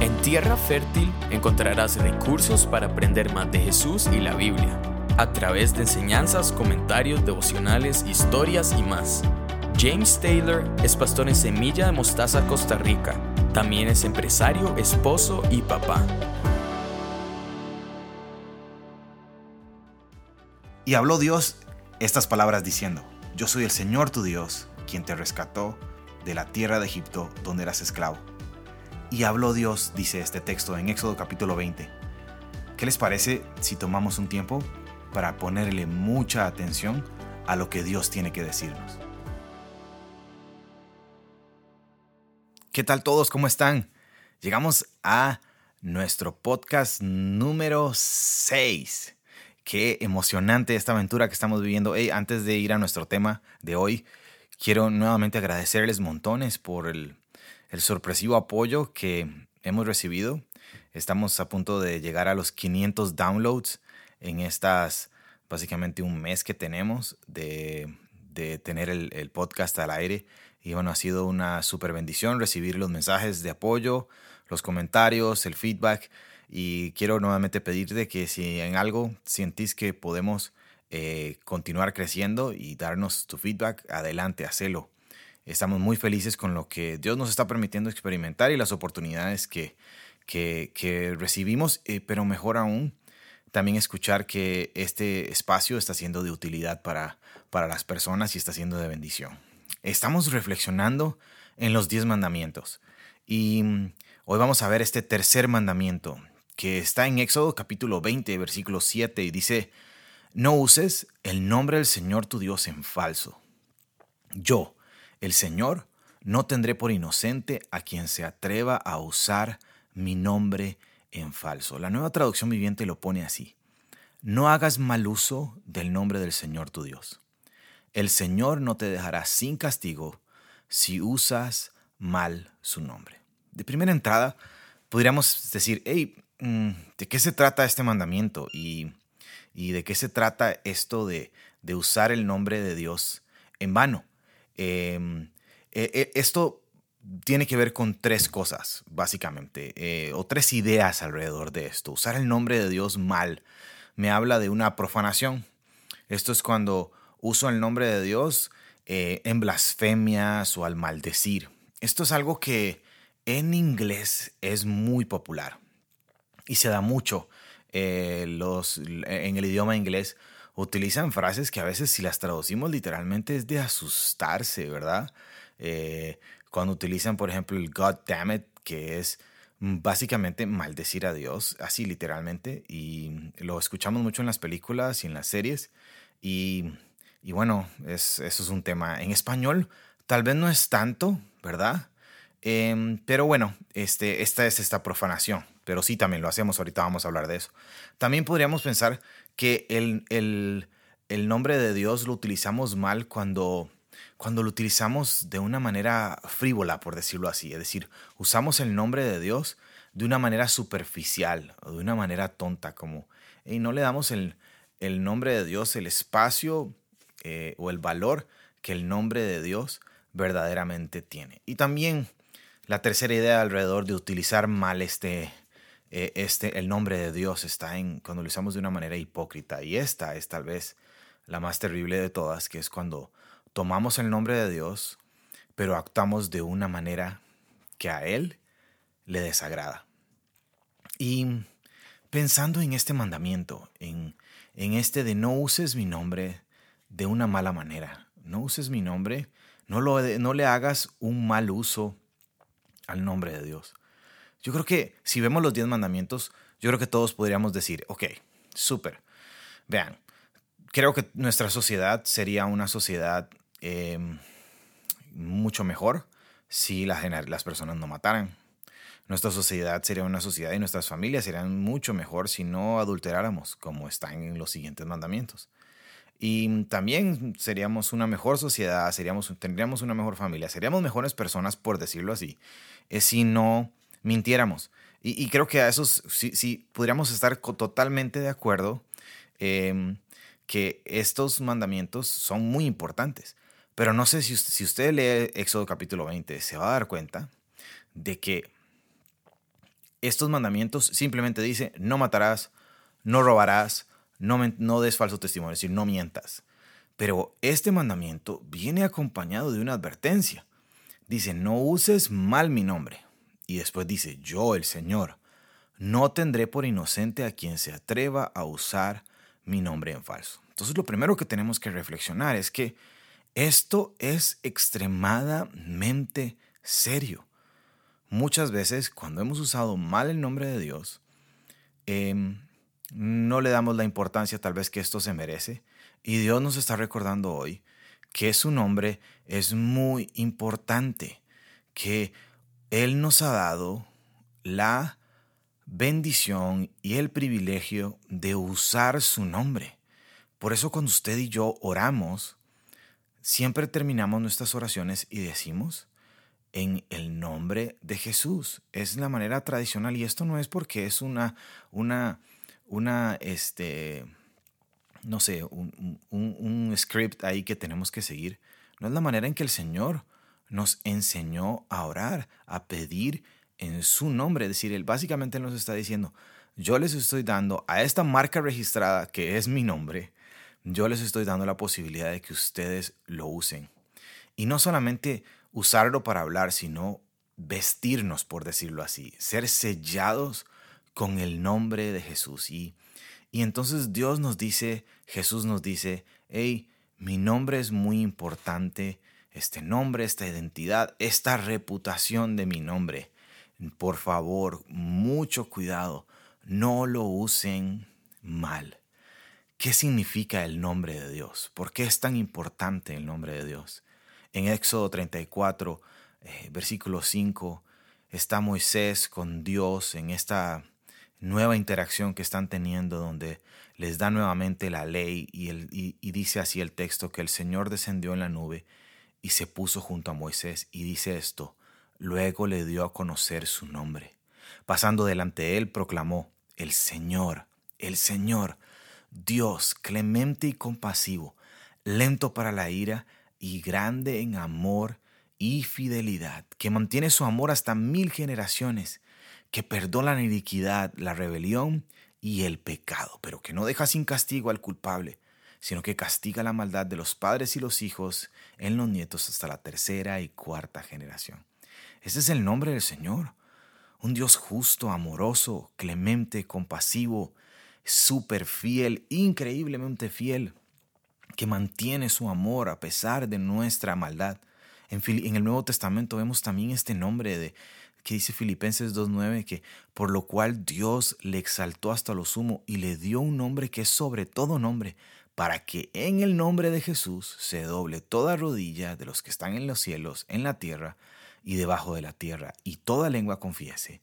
En Tierra Fértil encontrarás recursos para aprender más de Jesús y la Biblia, a través de enseñanzas, comentarios, devocionales, historias y más. James Taylor es pastor en Semilla de Mostaza, Costa Rica. También es empresario, esposo y papá. Y habló Dios estas palabras diciendo, Yo soy el Señor tu Dios, quien te rescató de la tierra de Egipto donde eras esclavo. Y habló Dios, dice este texto en Éxodo capítulo 20. ¿Qué les parece si tomamos un tiempo para ponerle mucha atención a lo que Dios tiene que decirnos? ¿Qué tal todos? ¿Cómo están? Llegamos a nuestro podcast número 6. Qué emocionante esta aventura que estamos viviendo. antes de ir a nuestro tema de hoy, quiero nuevamente agradecerles montones por el el sorpresivo apoyo que hemos recibido. Estamos a punto de llegar a los 500 downloads en estas, básicamente un mes que tenemos de, tener el, podcast al aire. Y bueno, ha sido una super bendición recibir los mensajes de apoyo, los comentarios, el feedback. Y quiero nuevamente pedirte que si en algo sentís que podemos eh, continuar creciendo y darnos tu feedback, adelante, hacelo. Estamos muy felices con lo que Dios nos está permitiendo experimentar y las oportunidades que, que, recibimos, eh, pero mejor aún, también escuchar que este espacio está siendo de utilidad para, para las personas y está siendo de bendición. Estamos reflexionando en los diez mandamientos y mm, hoy vamos a ver este tercer mandamiento que está en Éxodo capítulo 20, versículo 7 y dice, no uses el nombre del Señor tu Dios en falso. Yo, el Señor, no tendré por inocente a quien se atreva a usar mi nombre en falso. La nueva traducción viviente lo pone así. No hagas mal uso del nombre del Señor tu Dios. El Señor no te dejará sin castigo si usas mal su nombre. De primera entrada, podríamos decir, hey, mm, ¿de qué se trata este mandamiento? ¿Y, de qué se trata esto de, de usar el nombre de Dios en vano? Em, e, e, esto tiene que ver con tres cosas, básicamente, eh, o tres ideas alrededor de esto. Usar el nombre de Dios mal me habla de una profanación. Esto es cuando uso el nombre de Dios eh, en blasfemias o al maldecir. Esto es algo que en inglés es muy popular y se da mucho eh, los, en el idioma inglés utilizan frases que a veces si las traducimos literalmente es de asustarse, ¿verdad? Eh, cuando utilizan, por ejemplo, el God damn it, que es básicamente maldecir a Dios, así literalmente, y lo escuchamos mucho en las películas y en las series, y, bueno, es, eso es un tema. En español tal vez no es tanto, ¿verdad? Em, pero bueno, este, esta es esta profanación, pero sí también lo hacemos, ahorita vamos a hablar de eso. También podríamos pensar que el, el, nombre de Dios lo utilizamos mal cuando, cuando lo utilizamos de una manera frívola, por decirlo así. Es decir, usamos el nombre de Dios de una manera superficial o de una manera tonta, como y no le damos el, el, nombre de Dios el espacio eh, o el valor que el nombre de Dios verdaderamente tiene. Y también la tercera idea alrededor de utilizar mal este, eh, este, el nombre de Dios está en cuando lo usamos de una manera hipócrita. Y esta es tal vez la más terrible de todas, que es cuando tomamos el nombre de Dios, pero actuamos de una manera que a Él le desagrada. Y pensando en este mandamiento, en, en este de no uses mi nombre de una mala manera, no uses mi nombre, no, lo, no le hagas un mal uso al nombre de Dios. Yo creo que si vemos los diez mandamientos, yo creo que todos podríamos decir, ok, súper. Vean, creo que nuestra sociedad sería una sociedad em, mucho mejor si las, las personas no mataran. Nuestra sociedad sería una sociedad y nuestras familias serían mucho mejor si no adulteráramos, como están en los siguientes mandamientos. Y también seríamos una mejor sociedad, seríamos, tendríamos una mejor familia, seríamos mejores personas, por decirlo así, eh, si no mintiéramos. Y, creo que a eso sí, podríamos estar totalmente de acuerdo em, que estos mandamientos son muy importantes. Pero no sé si, si usted lee Éxodo capítulo 20, se va a dar cuenta de que estos mandamientos simplemente dice, no matarás, no robarás, no, no des falso testimonio, es decir, no mientas. Pero este mandamiento viene acompañado de una advertencia. Dice, no uses mal mi nombre. Y después dice, yo, el Señor, no tendré por inocente a quien se atreva a usar mi nombre en falso. Entonces lo primero que tenemos que reflexionar es que esto es extremadamente serio. Muchas veces cuando hemos usado mal el nombre de Dios, em, no le damos la importancia tal vez que esto se merece. Y Dios nos está recordando hoy que su nombre es muy importante, que Él nos ha dado la bendición y el privilegio de usar su nombre. Por eso cuando usted y yo oramos, siempre terminamos nuestras oraciones y decimos en el nombre de Jesús. Es la manera tradicional y esto no es porque es una, una, una, este, no sé, un, un, script ahí que tenemos que seguir. No es la manera en que el Señor nos enseñó a orar, a pedir en su nombre. Es decir, Él básicamente nos está diciendo, yo les estoy dando a esta marca registrada que es mi nombre, yo les estoy dando la posibilidad de que ustedes lo usen. Y no solamente usarlo para hablar, sino vestirnos, por decirlo así, ser sellados con el nombre de Jesús. Y, y entonces Dios nos dice, Jesús nos dice, hey, mi nombre es muy importante, este nombre, esta identidad, esta reputación de mi nombre. Por favor, mucho cuidado, no lo usen mal. ¿Qué significa el nombre de Dios? ¿Por qué es tan importante el nombre de Dios? En Éxodo 34, eh, versículo 5, está Moisés con Dios en esta nueva interacción que están teniendo donde les da nuevamente la ley y, dice así el texto que el Señor descendió en la nube y se puso junto a Moisés y dice esto, luego le dio a conocer su nombre. Pasando delante de él proclamó, el Señor, el Señor, Dios clemente y compasivo, lento para la ira y grande en amor y fidelidad, que mantiene su amor hasta mil generaciones, que perdona la iniquidad, la rebelión y el pecado, pero que no deja sin castigo al culpable, sino que castiga la maldad de los padres y los hijos en los nietos hasta la tercera y cuarta generación. Ese es el nombre del Señor, un Dios justo, amoroso, clemente, compasivo, súper fiel, increíblemente fiel, que mantiene su amor a pesar de nuestra maldad. En, el Nuevo Testamento vemos también este nombre de que dice Filipenses 2.9, que por lo cual Dios le exaltó hasta lo sumo y le dio un nombre que es sobre todo nombre, para que en el nombre de Jesús se doble toda rodilla de los que están en los cielos, en la tierra y debajo de la tierra, y toda lengua confiese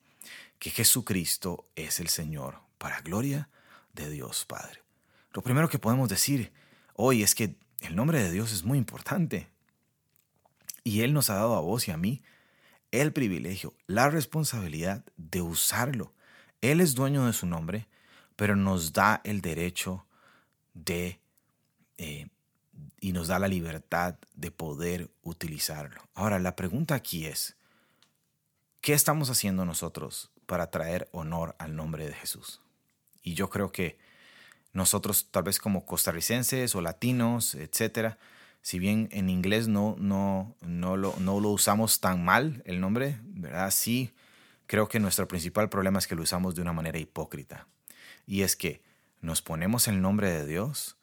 que Jesucristo es el Señor, para gloria de Dios Padre. Lo primero que podemos decir hoy es que el nombre de Dios es muy importante. Y Él nos ha dado a vos y a mí el privilegio, la responsabilidad de usarlo. Él es dueño de su nombre, pero nos da el derecho de eh, y nos da la libertad de poder utilizarlo. Ahora, la pregunta aquí es, ¿qué estamos haciendo nosotros para traer honor al nombre de Jesús? Y yo creo que nosotros tal vez como costarricenses o latinos, etcétera, si bien en inglés no, no, no, lo, no lo usamos tan mal el nombre, ¿verdad? Sí, creo que nuestro principal problema es que lo usamos de una manera hipócrita. Y es que nos ponemos el nombre de Dios,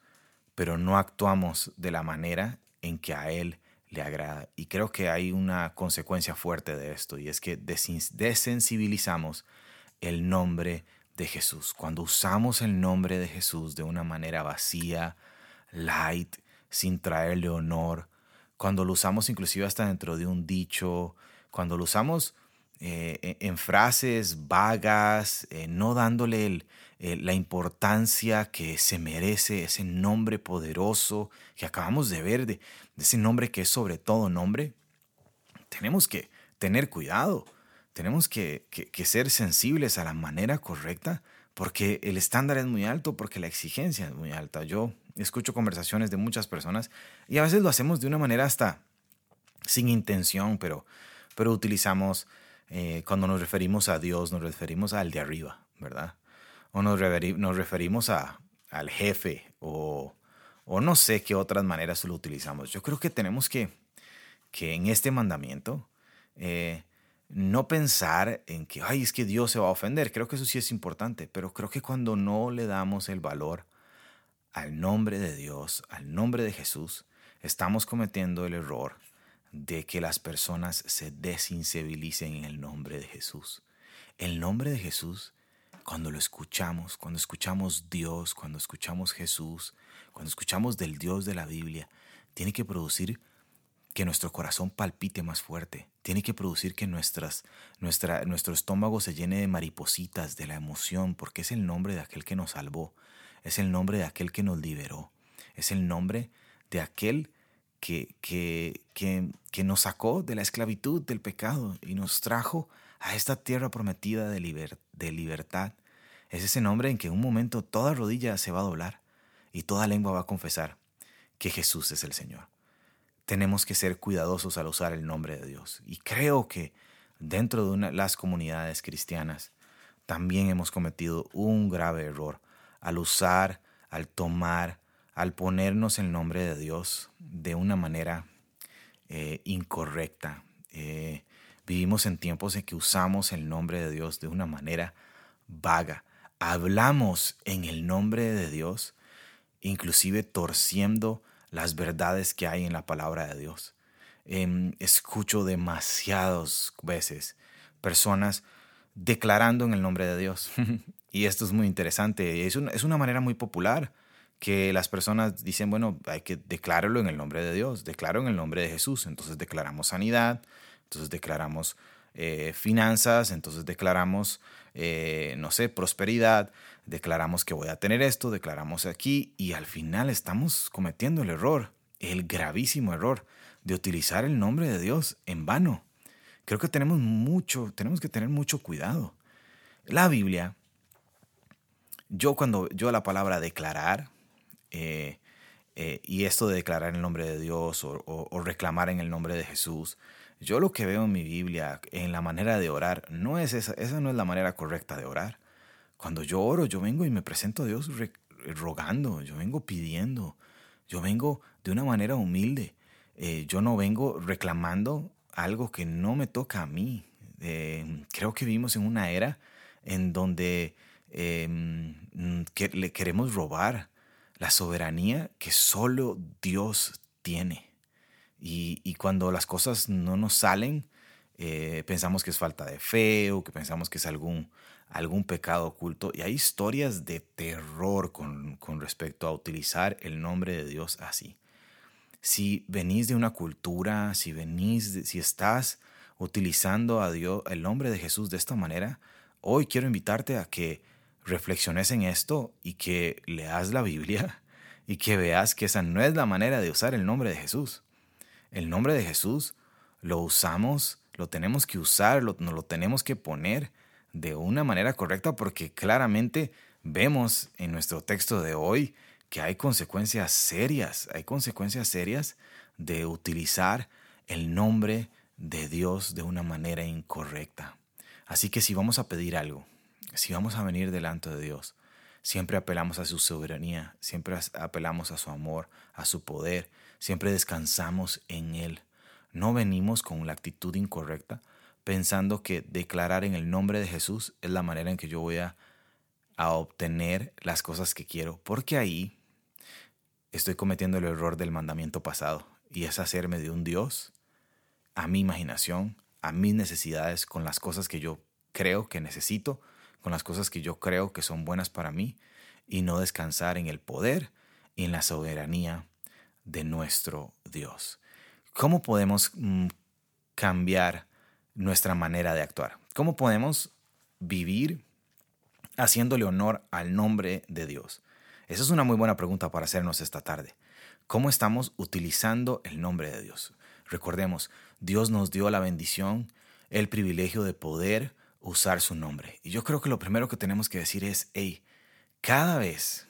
pero no actuamos de la manera en que a Él le agrada. Y creo que hay una consecuencia fuerte de esto, y es que desensibilizamos el nombre de Jesús. Cuando usamos el nombre de Jesús de una manera vacía, light, sin traerle honor, cuando lo usamos inclusive hasta dentro de un dicho, cuando lo usamos eh, e, en frases vagas, eh, no dándole eh, la importancia que se merece ese nombre poderoso que acabamos de ver, de, ese nombre que es sobre todo nombre, tenemos que tener cuidado tenemos que, ser sensibles a la manera correcta porque el estándar es muy alto, porque la exigencia es muy alta. Yo escucho conversaciones de muchas personas y a veces lo hacemos de una manera hasta sin intención, pero, pero utilizamos eh, cuando nos referimos a Dios, nos referimos al de arriba, ¿verdad? O nos, nos referimos a, al jefe o, o, no sé qué otras maneras lo utilizamos. Yo creo que tenemos que, que en este mandamiento eh, no pensar en que, ay, es que Dios se va a ofender. Creo que eso sí es importante, pero creo que cuando no le damos el valor al nombre de Dios, al nombre de Jesús, estamos cometiendo el error de que las personas se desinsensibilicen en el nombre de Jesús. El nombre de Jesús, cuando lo escuchamos, cuando escuchamos Dios, cuando escuchamos Jesús, cuando escuchamos del Dios de la Biblia, tiene que producir que nuestro corazón palpite más fuerte. Tiene que producir que nuestras, nuestra, nuestro estómago se llene de maripositas, de la emoción, porque es el nombre de aquel que nos salvó, es el nombre de aquel que nos liberó, es el nombre de aquel que, que, que, que nos sacó de la esclavitud, del pecado y nos trajo a esta tierra prometida de, libertad. Es ese nombre en que un momento toda rodilla se va a doblar y toda lengua va a confesar que Jesús es el Señor tenemos que ser cuidadosos al usar el nombre de Dios. Y creo que dentro de las comunidades cristianas también hemos cometido un grave error al usar, al tomar, al ponernos el nombre de Dios de una manera eh, incorrecta. Eh, vivimos en tiempos en que usamos el nombre de Dios de una manera vaga. Hablamos en el nombre de Dios, inclusive torciendo las verdades que hay en la palabra de Dios. Em, escucho demasiadas veces personas declarando en el nombre de Dios. y esto es muy interesante. Es, es una manera muy popular que las personas dicen, bueno, hay que declararlo en el nombre de Dios, declaro en el nombre de Jesús. Entonces declaramos sanidad, entonces declaramos eh, finanzas, entonces declaramos, eh, no sé, prosperidad, declaramos que voy a tener esto, declaramos aquí y al final estamos cometiendo el error, el gravísimo error de utilizar el nombre de Dios en vano. Creo que tenemos mucho, tenemos que tener mucho cuidado. La Biblia, yo cuando yo la palabra declarar, eh, y esto de declarar el nombre de Dios o reclamar en el nombre de Jesús, yo lo que veo en mi Biblia, en la manera de orar, no es esa, esa no es la manera correcta de orar. Cuando yo oro, yo vengo y me presento a Dios rogando, yo vengo pidiendo, yo vengo de una manera humilde. Eh, yo no vengo reclamando algo que no me toca a mí. Eh, creo que vivimos en una era en donde em, que le queremos robar la soberanía que solo Dios tiene. Y, cuando las cosas no nos salen, eh, pensamos que es falta de fe o que pensamos que es algún, algún pecado oculto. Y hay historias de terror con, con respecto a utilizar el nombre de Dios así. Si venís de una cultura, si venís, si estás utilizando a Dios, el nombre de Jesús de esta manera, hoy quiero invitarte a que reflexiones en esto y que leas la Biblia y que veas que esa no es la manera de usar el nombre de Jesús. El nombre de Jesús lo usamos, lo tenemos que usar, lo, lo tenemos que poner de una manera correcta porque claramente vemos en nuestro texto de hoy que hay consecuencias serias, hay consecuencias serias de utilizar el nombre de Dios de una manera incorrecta. Así que si vamos a pedir algo, si vamos a venir delante de Dios, siempre apelamos a su soberanía, siempre apelamos a su amor, a su poder, siempre descansamos en Él. No venimos con la actitud incorrecta, pensando que declarar en el nombre de Jesús es la manera en que yo voy a, a obtener las cosas que quiero, porque ahí estoy cometiendo el error del mandamiento pasado, y es hacerme de un Dios a mi imaginación, a mis necesidades, con las cosas que yo creo que necesito, con las cosas que yo creo que son buenas para mí, y no descansar en el poder y en la soberanía de nuestro Dios. ¿Cómo podemos mm, cambiar nuestra manera de actuar? ¿Cómo podemos vivir haciéndole honor al nombre de Dios? Esa es una muy buena pregunta para hacernos esta tarde. ¿Cómo estamos utilizando el nombre de Dios? Recordemos, Dios nos dio la bendición, el privilegio de poder usar su nombre. Y yo creo que lo primero que tenemos que decir es, hey, cada vez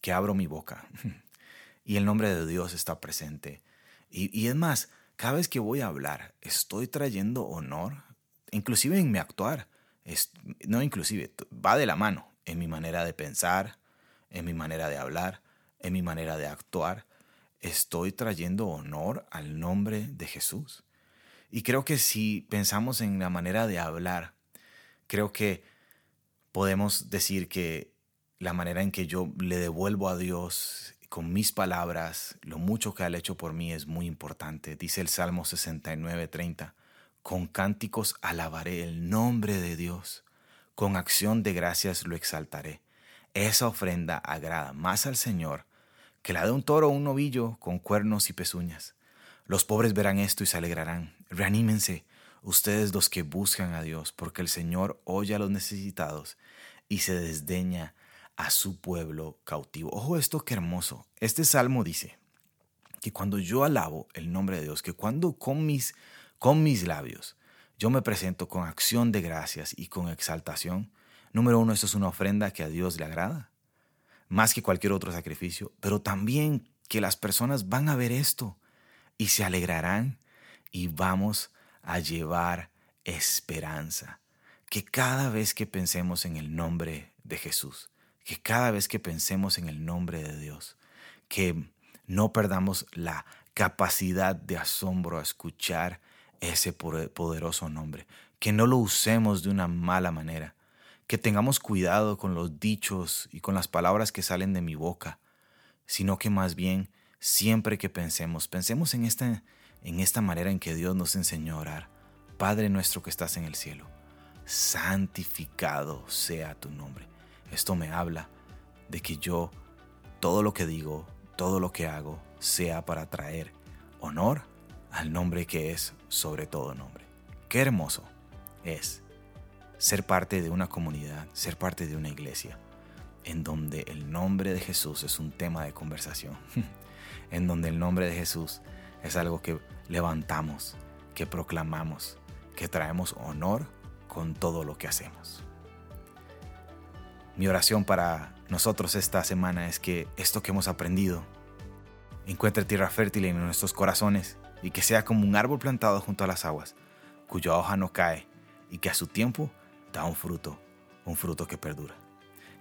que abro mi boca, y el nombre de Dios está presente. Y, es más, cada vez que voy a hablar, estoy trayendo honor inclusive en mi actuar. No inclusive, va de la mano en mi manera de pensar, en mi manera de hablar, en mi manera de actuar. Estoy trayendo honor al nombre de Jesús. Y creo que si pensamos en la manera de hablar, creo que podemos decir que la manera en que yo le devuelvo a Dios con mis palabras lo mucho que ha hecho por mí es muy importante. Dice el Salmo 69, 30, con cánticos alabaré el nombre de Dios, con acción de gracias lo exaltaré. Esa ofrenda agrada más al Señor que la de un toro o un novillo con cuernos y pezuñas. Los pobres verán esto y se alegrarán. Reanímense, ustedes los que buscan a Dios, porque el Señor oye a los necesitados y se desdeña a su pueblo cautivo. Ojo esto qué hermoso. Este salmo dice que cuando yo alabo el nombre de Dios, que cuando con mis, con mis labios yo me presento con acción de gracias y con exaltación, número uno, esto es una ofrenda que a Dios le agrada, más que cualquier otro sacrificio, pero también que las personas van a ver esto y se alegrarán y vamos a llevar esperanza. Que cada vez que pensemos en el nombre de Jesús, que cada vez que pensemos en el nombre de Dios, que no perdamos la capacidad de asombro a escuchar ese poderoso nombre, que no lo usemos de una mala manera, que tengamos cuidado con los dichos y con las palabras que salen de mi boca, sino que más bien siempre que pensemos, pensemos en esta, en esta manera en que Dios nos enseñó a orar. Padre nuestro que estás en el cielo, santificado sea tu nombre. Esto me habla de que yo, todo lo que digo, todo lo que hago, sea para traer honor al nombre que es sobre todo nombre. Qué hermoso es ser parte de una comunidad, ser parte de una iglesia, en donde el nombre de Jesús es un tema de conversación, en donde el nombre de Jesús es algo que levantamos, que proclamamos, que traemos honor con todo lo que hacemos. Mi oración para nosotros esta semana es que esto que hemos aprendido encuentre tierra fértil en nuestros corazones y que sea como un árbol plantado junto a las aguas, cuya hoja no cae y que a su tiempo da un fruto, un fruto que perdura.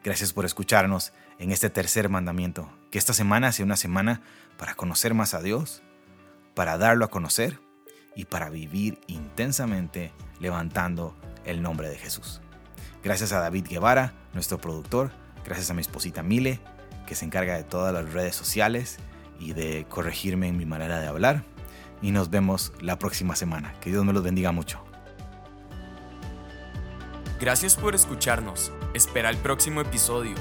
Gracias por escucharnos en este tercer mandamiento. Que esta semana sea una semana para conocer más a Dios, para darlo a conocer y para vivir intensamente levantando el nombre de Jesús. Gracias a David Guevara, nuestro productor. Gracias a mi esposita Mile, que se encarga de todas las redes sociales y de corregirme en mi manera de hablar. Y nos vemos la próxima semana. Que Dios me los bendiga mucho. Gracias por escucharnos. Espera el próximo episodio.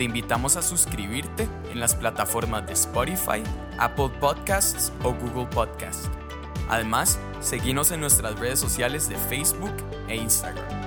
Te invitamos a suscribirte en las plataformas de Spotify, Apple Podcasts o Google Podcasts. Además, seguimos en nuestras redes sociales de Facebook e Instagram.